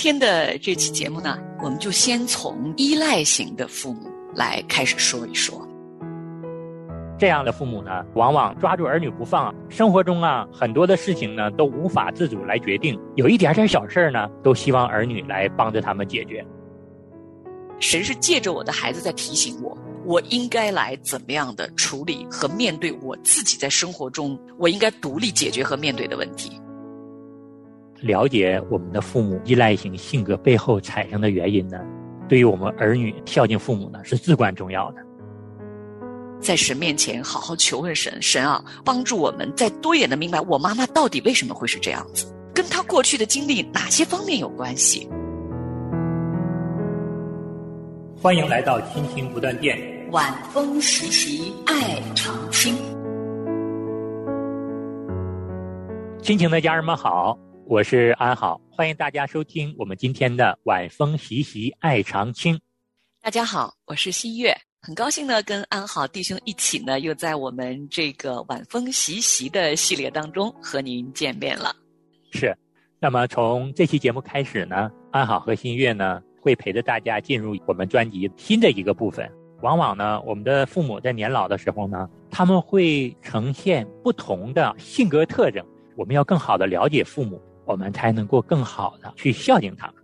天的这期节目呢，我们就先从依赖型的父母来开始说一说。这样的父母呢，往往抓住儿女不放，生活中啊很多的事情呢都无法自主来决定，有一点点小事儿呢，都希望儿女来帮着他们解决。神是借着我的孩子在提醒我，我应该来怎么样的处理和面对我自己在生活中我应该独立解决和面对的问题。了解我们的父母依赖型性格背后产生的原因呢，对于我们儿女孝敬父母呢是至关重要的。在神面前好好求问神，神啊，帮助我们再多一点的明白我妈妈到底为什么会是这样子，跟她过去的经历哪些方面有关系。欢迎来到亲情不断电，晚风习习爱长青。亲情的家人们好，我是安好，欢迎大家收听我们今天的晚风习习爱长青。大家好，我是新月。很高兴呢，跟安好弟兄一起呢，又在我们这个晚风习习的系列当中和您见面了。是，那么从这期节目开始呢，安好和新月呢会陪着大家进入我们专辑新的一个部分。往往呢，我们的父母在年老的时候呢，他们会呈现不同的性格特征。我们要更好的了解父母，我们才能够更好的去孝敬他们。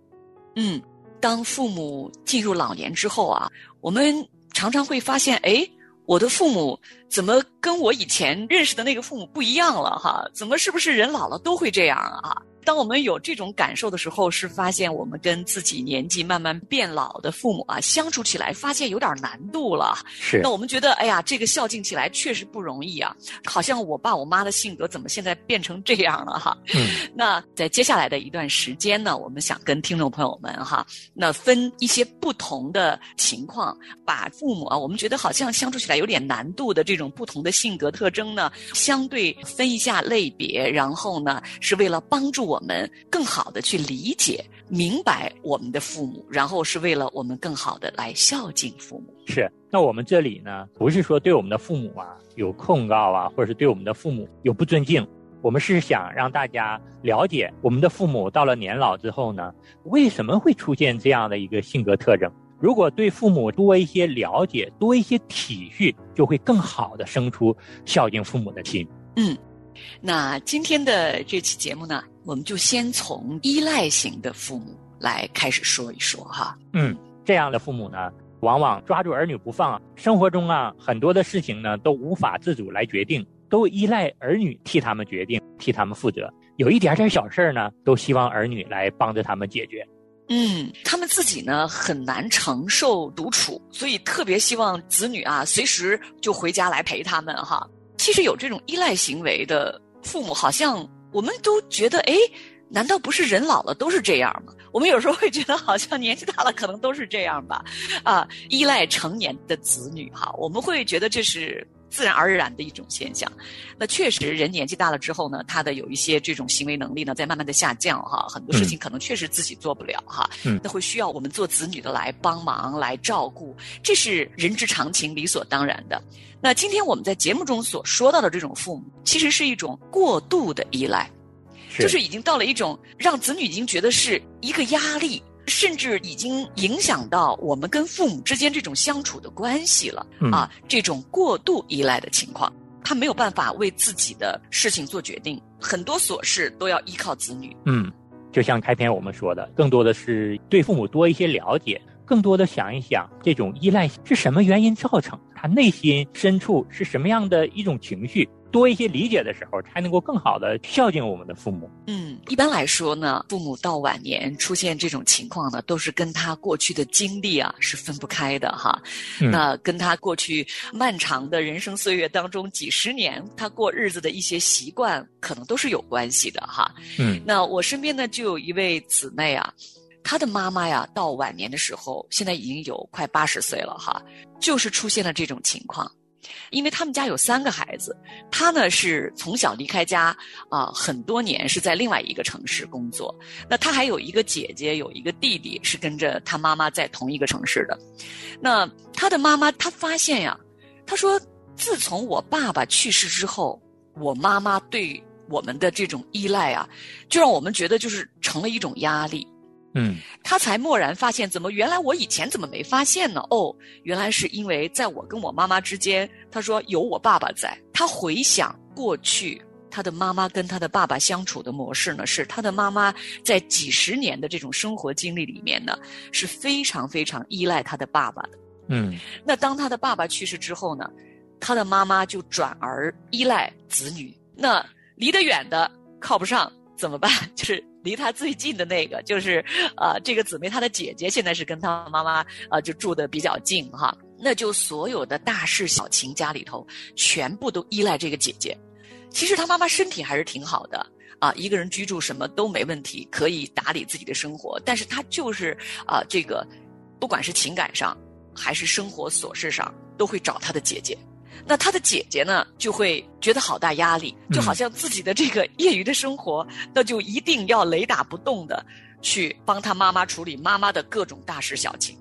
嗯，当父母进入老年之后啊，我们。常常会发现，哎，我的父母怎么跟我以前认识的那个父母不一样了？哈，怎么是不是人老了都会这样啊？当我们有这种感受的时候，是发现我们跟自己年纪慢慢变老的父母啊相处起来，发现有点难度了。是。那我们觉得，哎呀，这个孝敬起来确实不容易啊。好像我爸我妈的性格怎么现在变成这样了？哈。嗯。那在接下来的一段时间呢，我们想跟听众朋友们哈，那分一些不同的情况，把父母啊，我们觉得好像相处起来有点难度的这种不同的性格特征呢，相对分一下类别，然后呢，是为了帮助我。我们更好的去理解、明白我们的父母，然后是为了我们更好的来孝敬父母。是，那我们这里呢，不是说对我们的父母啊有控告啊，或者是对我们的父母有不尊敬。我们是想让大家了解，我们的父母到了年老之后呢，为什么会出现这样的一个性格特征？如果对父母多一些了解，多一些体恤，就会更好的生出孝敬父母的心。嗯。那今天的这期节目呢，我们就先从依赖型的父母来开始说一说哈。嗯，这样的父母呢，往往抓住儿女不放，生活中啊很多的事情呢都无法自主来决定，都依赖儿女替他们决定，替他们负责。有一点点小事儿呢，都希望儿女来帮着他们解决。嗯，他们自己呢很难承受独处，所以特别希望子女啊随时就回家来陪他们哈。其实有这种依赖行为的父母，好像我们都觉得，哎，难道不是人老了都是这样吗？我们有时候会觉得，好像年纪大了可能都是这样吧。啊，依赖成年的子女，哈，我们会觉得这是自然而然的一种现象。那确实，人年纪大了之后呢，他的有一些这种行为能力呢，在慢慢的下降，哈，很多事情可能确实自己做不了，哈，嗯那会需要我们做子女的来帮忙来照顾，这是人之常情，理所当然的。那今天我们在节目中所说到的这种父母，其实是一种过度的依赖，就是已经到了一种让子女已经觉得是一个压力，甚至已经影响到我们跟父母之间这种相处的关系了啊！这种过度依赖的情况，他没有办法为自己的事情做决定，很多琐事都要依靠子女。嗯，就像开篇我们说的，更多的是对父母多一些了解。更多的想一想，这种依赖是什么原因造成？他内心深处是什么样的一种情绪？多一些理解的时候，才能够更好的孝敬我们的父母。嗯，一般来说呢，父母到晚年出现这种情况呢，都是跟他过去的经历啊是分不开的哈。那跟他过去漫长的人生岁月当中几十年他过日子的一些习惯，可能都是有关系的哈。嗯，那我身边呢就有一位姊妹啊。他的妈妈呀，到晚年的时候，现在已经有快八十岁了哈，就是出现了这种情况。因为他们家有三个孩子，他呢是从小离开家啊，很多年是在另外一个城市工作。那他还有一个姐姐，有一个弟弟是跟着他妈妈在同一个城市的。那他的妈妈，他发现呀，他说，自从我爸爸去世之后，我妈妈对我们的这种依赖啊，就让我们觉得就是成了一种压力。嗯他才蓦然发现，怎么原来我以前怎么没发现呢？哦，原来是因为在我跟我妈妈之间，他说有我爸爸在。他回想过去，他的妈妈跟他的爸爸相处的模式呢，是他的妈妈在几十年的这种生活经历里面呢，是非常非常依赖他的爸爸的。嗯那当他的爸爸去世之后呢，他的妈妈就转而依赖子女。那离得远的靠不上怎么办？就是离他最近的那个，就是呃，这个姊妹她的姐姐现在是跟她妈妈呃就住的比较近哈。那就所有的大事小情家里头，全部都依赖这个姐姐。其实她妈妈身体还是挺好的啊，一个人居住什么都没问题，可以打理自己的生活。但是她就是啊，这个不管是情感上还是生活琐事上，都会找她的姐姐。那他的姐姐呢，就会觉得好大压力，就好像自己的这个业余的生活，那就一定要雷打不动的去帮他妈妈处理妈妈的各种大事小情。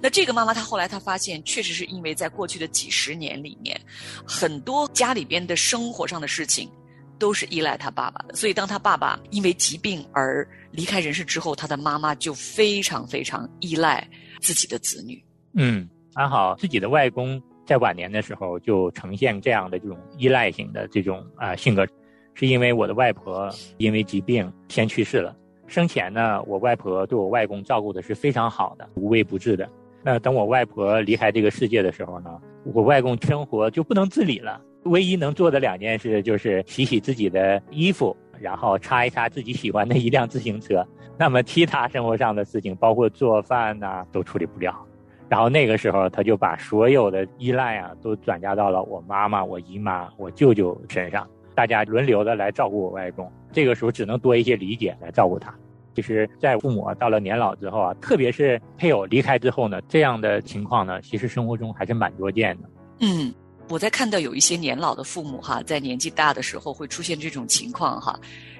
那这个妈妈，她后来她发现，确实是因为在过去的几十年里面，很多家里边的生活上的事情，都是依赖她爸爸的。所以，当她爸爸因为疾病而离开人世之后，她的妈妈就非常非常依赖自己的子女。嗯，还好，自己的外公在晚年的时候就呈现这样的这种依赖型的这种啊、性格，是因为我的外婆因为疾病先去世了。生前呢，我外婆对我外公照顾的是非常好的，无微不至的。那等我外婆离开这个世界的时候呢，我外公生活就不能自理了，唯一能做的两件事就是洗洗自己的衣服，然后擦一擦自己喜欢的一辆自行车。那么其他生活上的事情，包括做饭呐、都处理不了。然后那个时候，他就把所有的依赖啊，都转嫁到了我妈妈、我姨妈、我舅舅身上，大家轮流的来照顾我外公。这个时候只能多一些理解来照顾他。其实，在父母到了年老之后啊，特别是配偶离开之后呢，这样的情况呢，其实生活中还是蛮多见的。嗯，我在看到有一些年老的父母哈，在年纪大的时候会出现这种情况哈。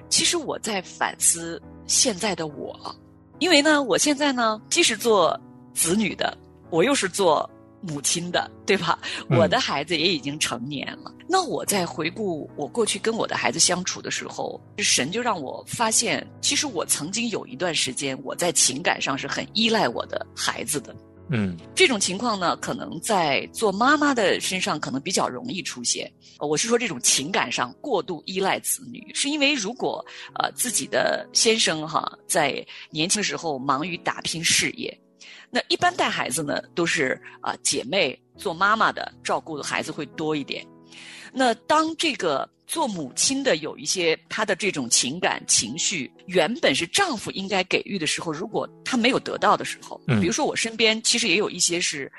其实我在反思现在的我，因为呢，我现在呢既是做子女的，我又是做母亲的，对吧？嗯我的孩子也已经成年了。那我在回顾我过去跟我的孩子相处的时候，神就让我发现，其实我曾经有一段时间，我在情感上是很依赖我的孩子的。嗯这种情况呢，可能在做妈妈的身上可能比较容易出现。呃我是说，这种情感上过度依赖子女，是因为如果呃自己的先生哈在年轻的时候忙于打拼事业，那一般带孩子呢都是啊、姐妹做妈妈的照顾的孩子会多一点。那当这个做母亲的有一些她的这种情感情绪，原本是丈夫应该给予的时候，如果她没有得到的时候，嗯比如说我身边其实也有一些是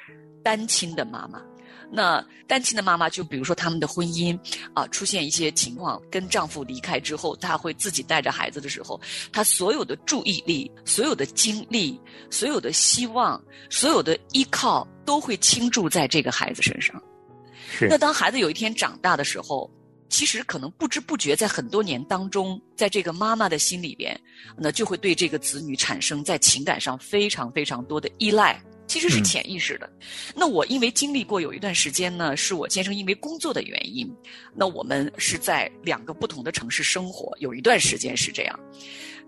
单亲的妈妈。那单亲的妈妈，就比如说他们的婚姻啊、出现一些情况，跟丈夫离开之后，她会自己带着孩子的时候，她所有的注意力、所有的精力、所有的希望、所有的依靠，都会倾注在这个孩子身上。是那当孩子有一天长大的时候，其实可能不知不觉在很多年当中，在这个妈妈的心里边，那就会对这个子女产生在情感上非常非常多的依赖。其实是嗯潜意识的。那我因为经历过有一段时间呢，是我先生因为工作的原因，那我们是在两个不同的城市生活，有一段时间是这样。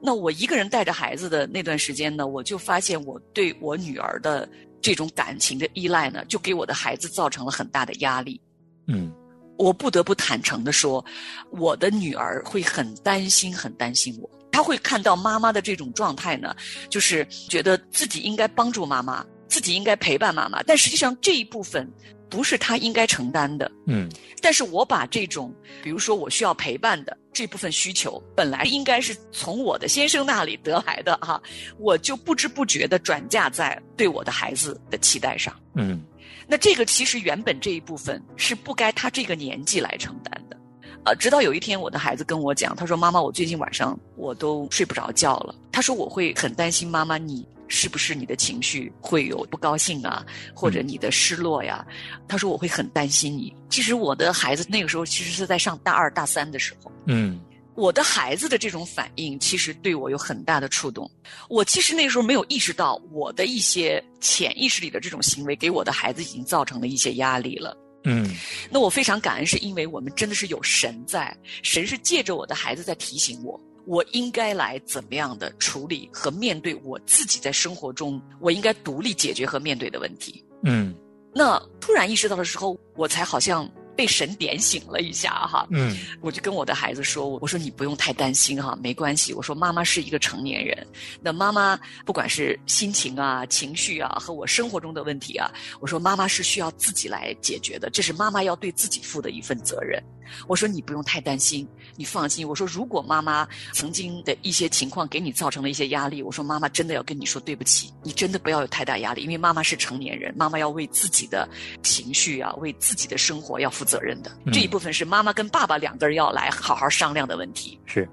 那我一个人带着孩子的那段时间呢，我就发现我对我女儿的这种感情的依赖呢，就给我的孩子造成了很大的压力。嗯我不得不坦诚的说，我的女儿会很担心，很担心我。她会看到妈妈的这种状态呢，就是觉得自己应该帮助妈妈，自己应该陪伴妈妈，但实际上这一部分不是她应该承担的。嗯但是我把这种，比如说我需要陪伴的这部分需求，本来应该是从我的先生那里得来的哈、我就不知不觉的转嫁在对我的孩子的期待上。嗯那这个其实原本这一部分是不该他这个年纪来承担的，呃，直到有一天我的孩子跟我讲，他说：“妈妈，我最近晚上我都睡不着觉了。”他说：“我会很担心妈妈，你是不是你的情绪会有不高兴啊，或者你的失落呀？”他说：“我会很担心你。”其实我的孩子那个时候其实是在上大二大三的时候。嗯我的孩子的这种反应，其实对我有很大的触动。我其实那个时候没有意识到，我的一些潜意识里的这种行为，给我的孩子已经造成了一些压力了。嗯那我非常感恩，是因为我们真的是有神在，神是借着我的孩子在提醒我，我应该来怎么样的处理和面对我自己在生活中我应该独立解决和面对的问题。嗯那突然意识到的时候，我才好像被神点醒了一下哈。嗯我就跟我的孩子说：“我说你不用太担心哈，没关系。我说妈妈是一个成年人，那妈妈不管是心情啊、情绪啊和我生活中的问题啊，我说妈妈是需要自己来解决的，这是妈妈要对自己负的一份责任。我说你不用太担心，你放心。我说如果妈妈曾经的一些情况给你造成了一些压力，我说妈妈真的要跟你说对不起，你真的不要有太大压力，因为妈妈是成年人，妈妈要为自己的情绪啊、为自己的生活要负责任的。嗯这一部分是妈妈跟爸爸两个人要来好好商量的问题。是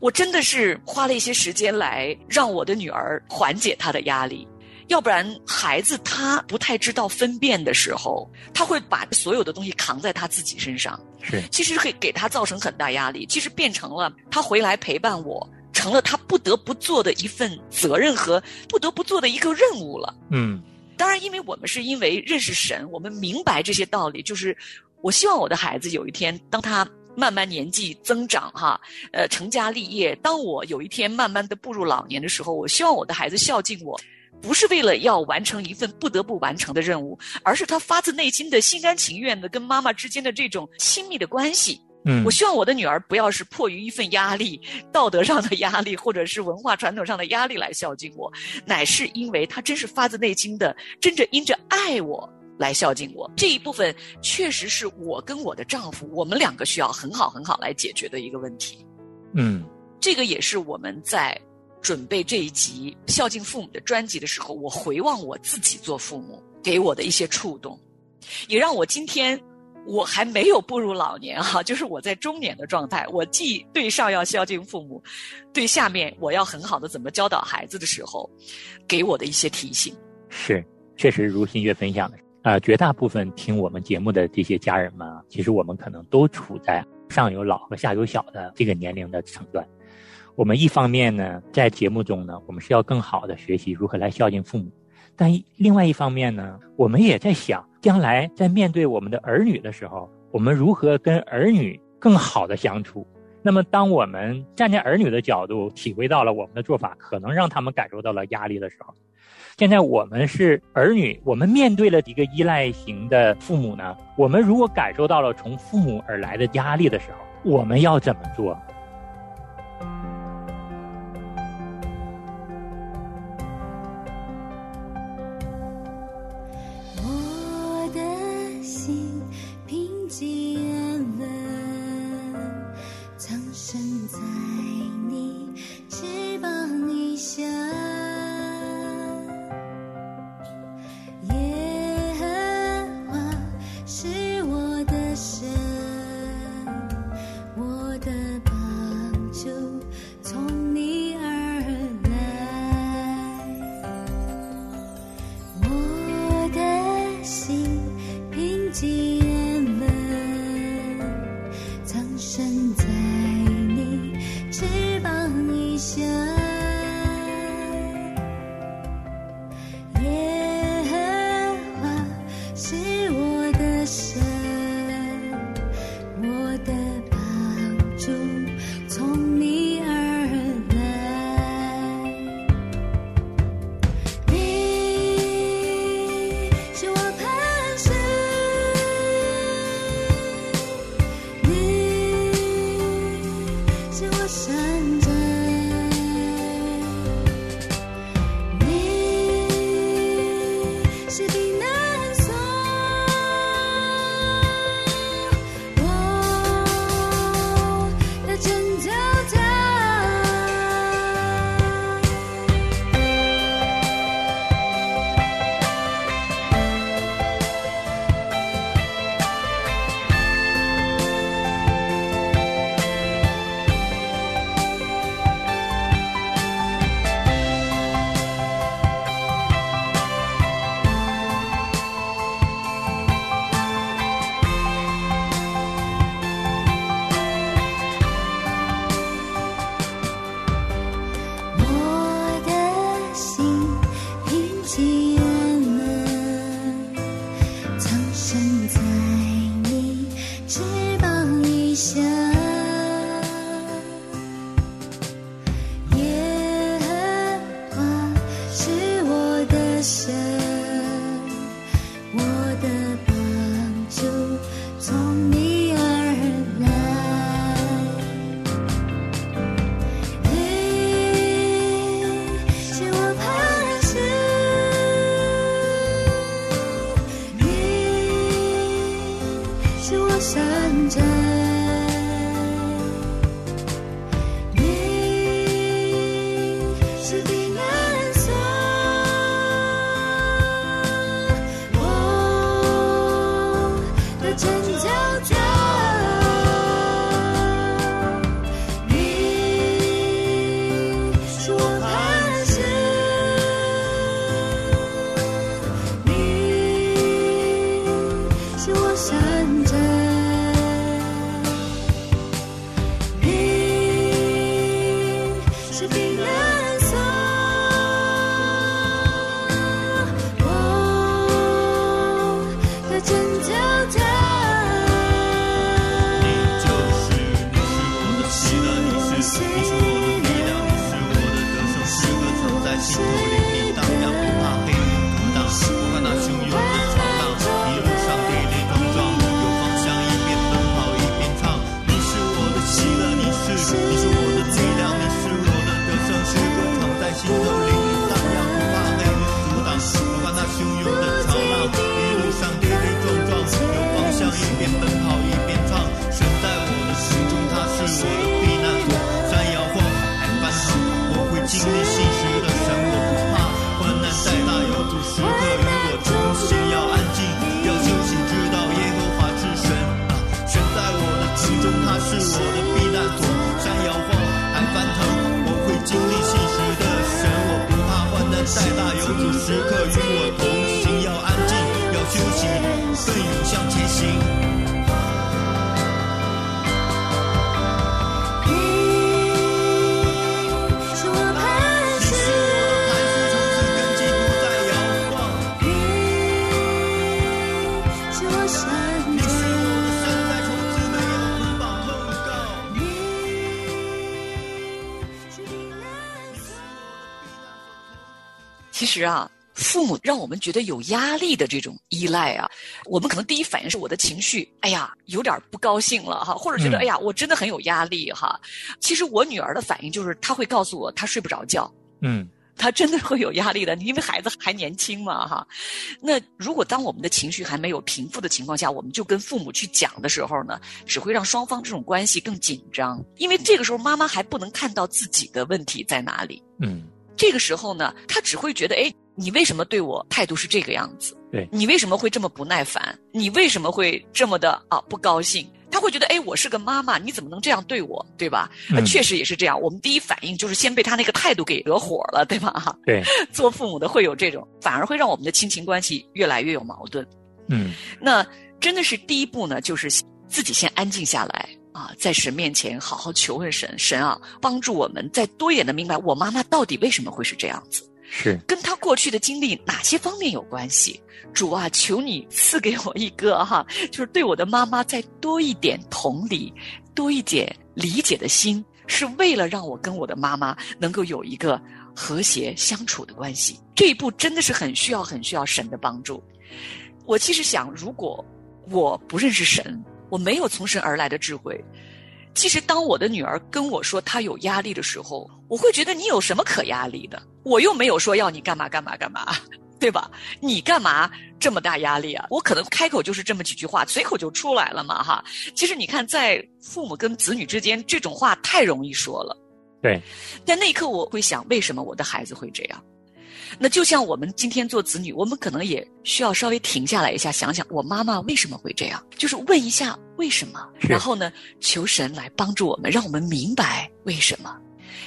我真的是花了一些时间来让我的女儿缓解她的压力。要不然，孩子他不太知道分辨的时候，他会把所有的东西扛在他自己身上。是其实会给他造成很大压力，其实变成了他回来陪伴我，成了他不得不做的一份责任和不得不做的一个任务了。嗯当然，因为我们是因为认识神，我们明白这些道理，就是我希望我的孩子有一天，当他慢慢年纪增长，哈，呃，成家立业，当我有一天慢慢的步入老年的时候，我希望我的孩子孝敬我。不是为了要完成一份不得不完成的任务，而是他发自内心的心甘情愿的跟妈妈之间的这种亲密的关系。嗯我希望我的女儿不要是迫于一份压力、道德上的压力，或者是文化传统上的压力来孝敬我，乃是因为她真是发自内心的、真正因着爱我来孝敬我。这一部分确实是我跟我的丈夫，我们两个需要很好很好来解决的一个问题。嗯这个也是我们在准备这一集《孝敬父母》的专辑的时候，我回望我自己做父母给我的一些触动，也让我今天我还没有步入老年哈、就是我在中年的状态，我既对上要孝敬父母，对下面我要很好的怎么教导孩子的时候，给我的一些提醒。是，确实如新月分享的，呃，绝大部分听我们节目的这些家人们啊，其实我们可能都处在上有老和下有小的这个年龄的层段。我们一方面呢，在节目中呢，我们是要更好的学习如何来孝敬父母，但另外一方面呢，我们也在想，将来在面对我们的儿女的时候，我们如何跟儿女更好的相处。那么，当我们站在儿女的角度，体会到了我们的做法可能让他们感受到了压力的时候，现在我们是儿女，我们面对了一个依赖型的父母呢，我们如果感受到了从父母而来的压力的时候，我们要怎么做？我是。faces. 其实啊，父母让我们觉得有压力的这种依赖啊，我们可能第一反应是我的情绪，哎呀，有点不高兴了哈，或者觉得、嗯哎呀，我真的很有压力哈。其实我女儿的反应就是，她会告诉我她睡不着觉，嗯她真的会有压力的，因为孩子还年轻嘛哈。那如果当我们的情绪还没有平复的情况下，我们就跟父母去讲的时候呢，只会让双方这种关系更紧张，因为这个时候妈妈还不能看到自己的问题在哪里。嗯这个时候呢，他只会觉得，哎，你为什么对我态度是这个样子？对你为什么会这么不耐烦？你为什么会这么的啊不高兴？他会觉得，哎，我是个妈妈，你怎么能这样对我，对吧？确实也是这样。我们第一反应就是先被他那个态度给惹火了，对吧？哈，对，做父母的会有这种，反而会让我们的亲情关系越来越有矛盾。嗯那真的是第一步呢，就是自己先安静下来啊，在神面前好好求问神，神啊，帮助我们再多一点的明白我妈妈到底为什么会是这样子，是，跟她过去的经历哪些方面有关系。主啊，求你赐给我一个哈，就是对我的妈妈再多一点同理，多一点理解的心，是为了让我跟我的妈妈能够有一个和谐相处的关系。这一步真的是很需要、很需要神的帮助。我其实想，如果我不认识神，我没有从神而来的智慧，其实当我的女儿跟我说她有压力的时候，我会觉得你有什么可压力的？我又没有说要你干嘛干嘛干嘛，对吧？你干嘛这么大压力啊？我可能开口就是这么几句话，随口就出来了嘛，哈。其实你看，在父母跟子女之间，这种话太容易说了。对，但那一刻，我会想，为什么我的孩子会这样？那就像我们今天做子女，我们可能也需要稍微停下来一下，想想我妈妈为什么会这样，就是问一下为什么，然后呢，求神来帮助我们，让我们明白为什么。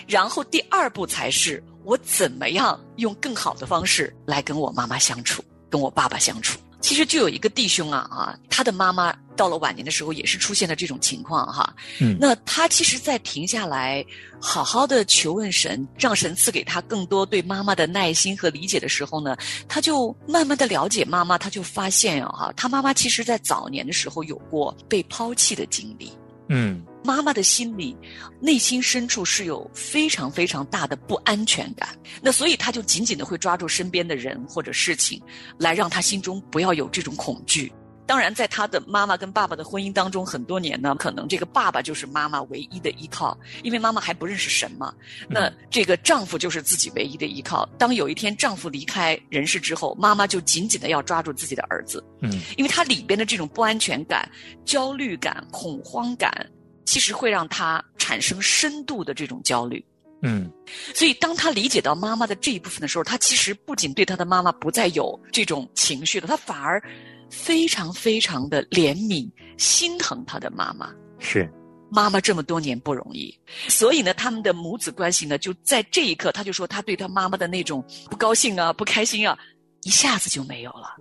然后第二步才是我怎么样用更好的方式来跟我妈妈相处，跟我爸爸相处。其实就有一个弟兄啊啊，他的妈妈到了晚年的时候也是出现了这种情况哈。嗯那他其实，在停下来，好好的求问神，让神赐给他更多对妈妈的耐心和理解的时候呢，他就慢慢的了解妈妈，他就发现啊哈，他妈妈其实在早年的时候有过被抛弃的经历。嗯妈妈的心里，内心深处是有非常非常大的不安全感。那所以她就紧紧的会抓住身边的人或者事情，来让她心中不要有这种恐惧。当然，在他的妈妈跟爸爸的婚姻当中，很多年呢，可能这个爸爸就是妈妈唯一的依靠，因为妈妈还不认识神嘛。那这个丈夫就是自己唯一的依靠。当有一天丈夫离开人世之后，妈妈就紧紧的要抓住自己的儿子，嗯因为他里边的这种不安全感、焦虑感、恐慌感，其实会让他产生深度的这种焦虑。嗯所以，当他理解到妈妈的这一部分的时候，他其实不仅对他的妈妈不再有这种情绪了，他反而非常非常的怜悯、心疼他的妈妈。是，妈妈这么多年不容易，所以呢，他们的母子关系呢，就在这一刻，他就说他对他妈妈的那种不高兴啊、不开心啊，一下子就没有了。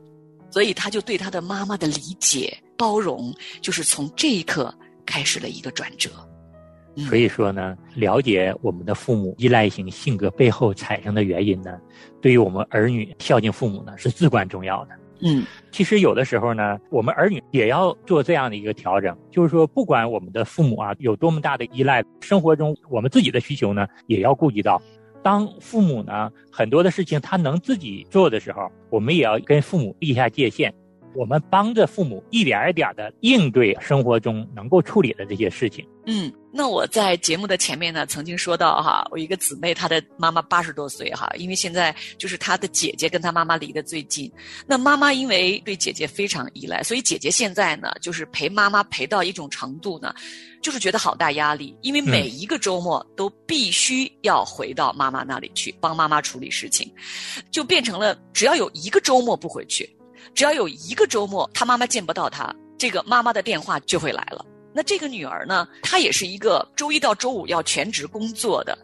所以他就对他的妈妈的理解、包容，就是从这一刻开始了一个转折。嗯所以说呢，了解我们的父母依赖型性格背后产生的原因呢，对于我们儿女孝敬父母呢是至关重要的。嗯其实有的时候呢，我们儿女也要做这样的一个调整，就是说，不管我们的父母啊有多么大的依赖，生活中我们自己的需求呢，也要顾及到。当父母呢很多的事情他能自己做的时候，我们也要跟父母立下界限，我们帮着父母一点一点的应对生活中能够处理的这些事情。嗯，那我在节目的前面呢，曾经说到哈，我一个姊妹，她的妈妈八十多岁哈，因为现在就是她的姐姐跟她妈妈离得最近，那妈妈因为对姐姐非常依赖，所以姐姐现在呢，就是陪妈妈陪到一种程度呢，就是觉得好大压力，因为每一个周末都必须要回到妈妈那里去帮妈妈处理事情，就变成了只要有一个周末不回去，只要有一个周末他妈妈见不到他，这个妈妈的电话就会来了。那这个女儿呢，她也是一个周一到周五要全职工作的，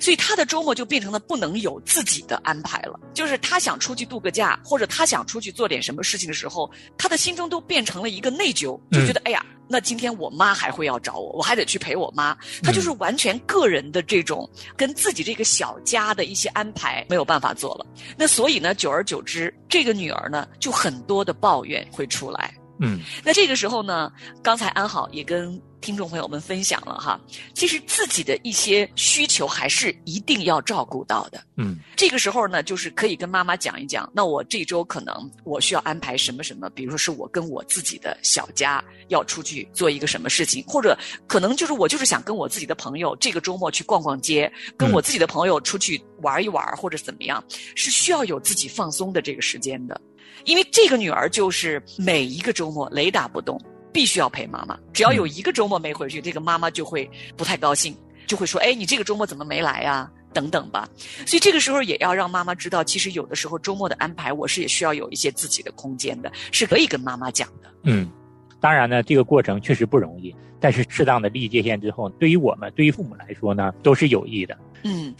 所以他的周末就变成了不能有自己的安排了。就是他想出去度个假，或者他想出去做点什么事情的时候，他的心中都变成了一个内疚，就觉得、哎呀，那今天我妈还会要找我，我还得去陪我妈。他就是完全个人的这种跟自己这个小家的一些安排没有办法做了。那所以呢，久而久之，这个女儿呢，就很多的抱怨会出来。嗯那这个时候呢，刚才安好也跟听众朋友们分享了哈，其实自己的一些需求还是一定要照顾到的。嗯这个时候呢，就是可以跟妈妈讲一讲，那我这周可能我需要安排什么什么，比如说是我跟我自己的小家要出去做一个什么事情，或者可能就是我就是想跟我自己的朋友这个周末去逛逛街，跟我自己的朋友出去玩一玩，或者怎么样，是需要有自己放松的这个时间的。因为这个女儿就是每一个周末雷打不动，必须要陪妈妈。只要有一个周末没回去，这个妈妈就会不太高兴，就会说：“哎，你这个周末怎么没来呀？”等等吧。所以这个时候也要让妈妈知道，其实有的时候周末的安排，我是也需要有一些自己的空间的，是可以跟妈妈讲的。嗯，当然呢，这个过程确实不容易，但是适当的立界限之后，对于我们，对于父母来说呢，都是有益的。嗯，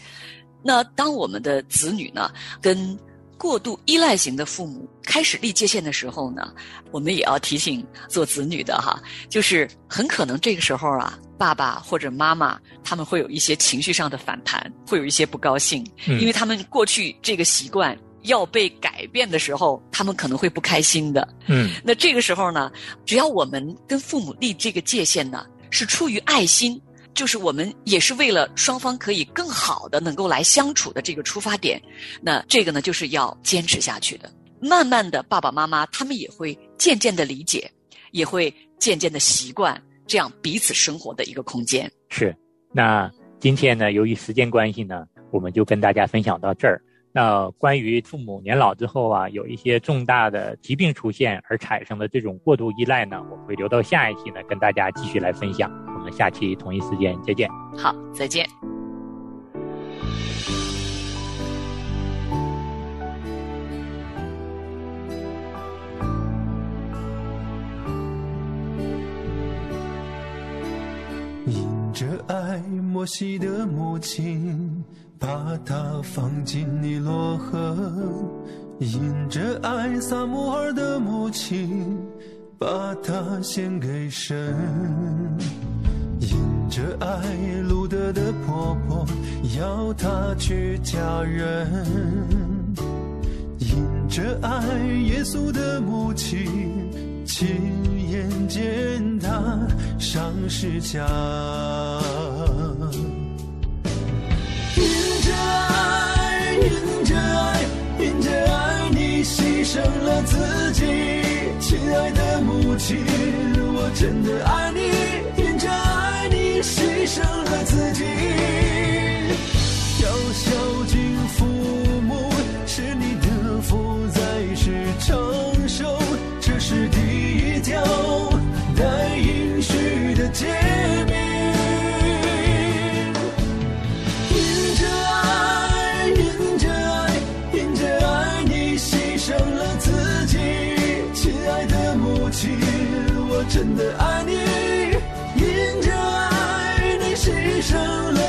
那当我们的子女呢，跟过度依赖型的父母开始立界限的时候呢，我们也要提醒做子女的哈，就是很可能这个时候啊，爸爸或者妈妈他们会有一些情绪上的反弹，会有一些不高兴，嗯因为他们过去这个习惯要被改变的时候，他们可能会不开心的。嗯那这个时候呢，只要我们跟父母立这个界限呢，是出于爱心，就是我们也是为了双方可以更好的能够来相处的这个出发点，那这个呢就是要坚持下去的。慢慢的，爸爸妈妈他们也会渐渐的理解，也会渐渐的习惯这样彼此生活的一个空间。是。那今天呢，由于时间关系呢，我们就跟大家分享到这儿。那关于父母年老之后啊，有一些重大的疾病出现而产生的这种过度依赖呢，我会留到下一期呢跟大家继续来分享。我们下期同一时间再见。好，再见。因着爱摩西的母亲，把它放进尼罗河；引着爱撒母耳的母亲，把它献给神；引着爱路德的婆婆，要他去嫁人；引着爱耶稣的母亲，亲眼见他上十字架。牺牲了自己，亲爱的母亲，我真的爱你。因着爱，你牺牲了自己。要孝敬父母，是你的福，在世长起，我真的爱你。因着爱，你牺牲了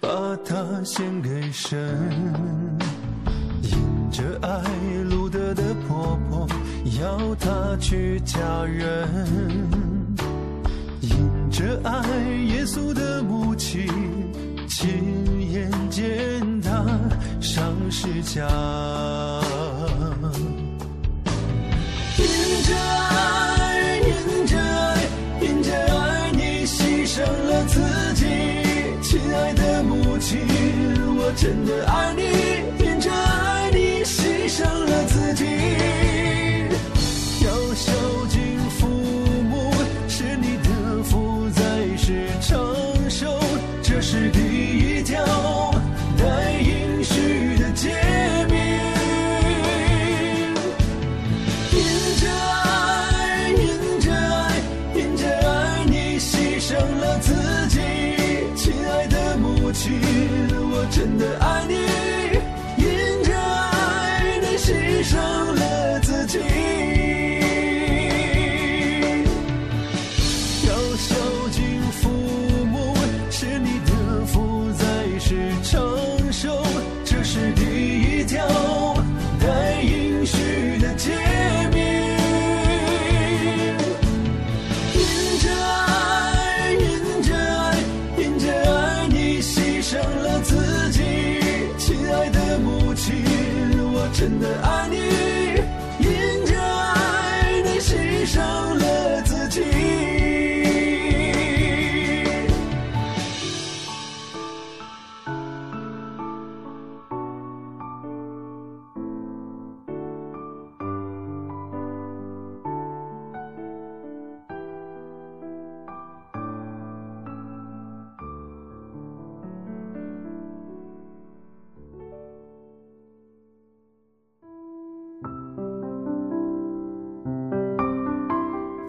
把它献给神；因着爱路德的婆婆，要他去嫁人；因着爱耶稣的母亲，亲眼见他上十架。亲爱的母亲，我真的爱你，天真爱你，牺牲了自。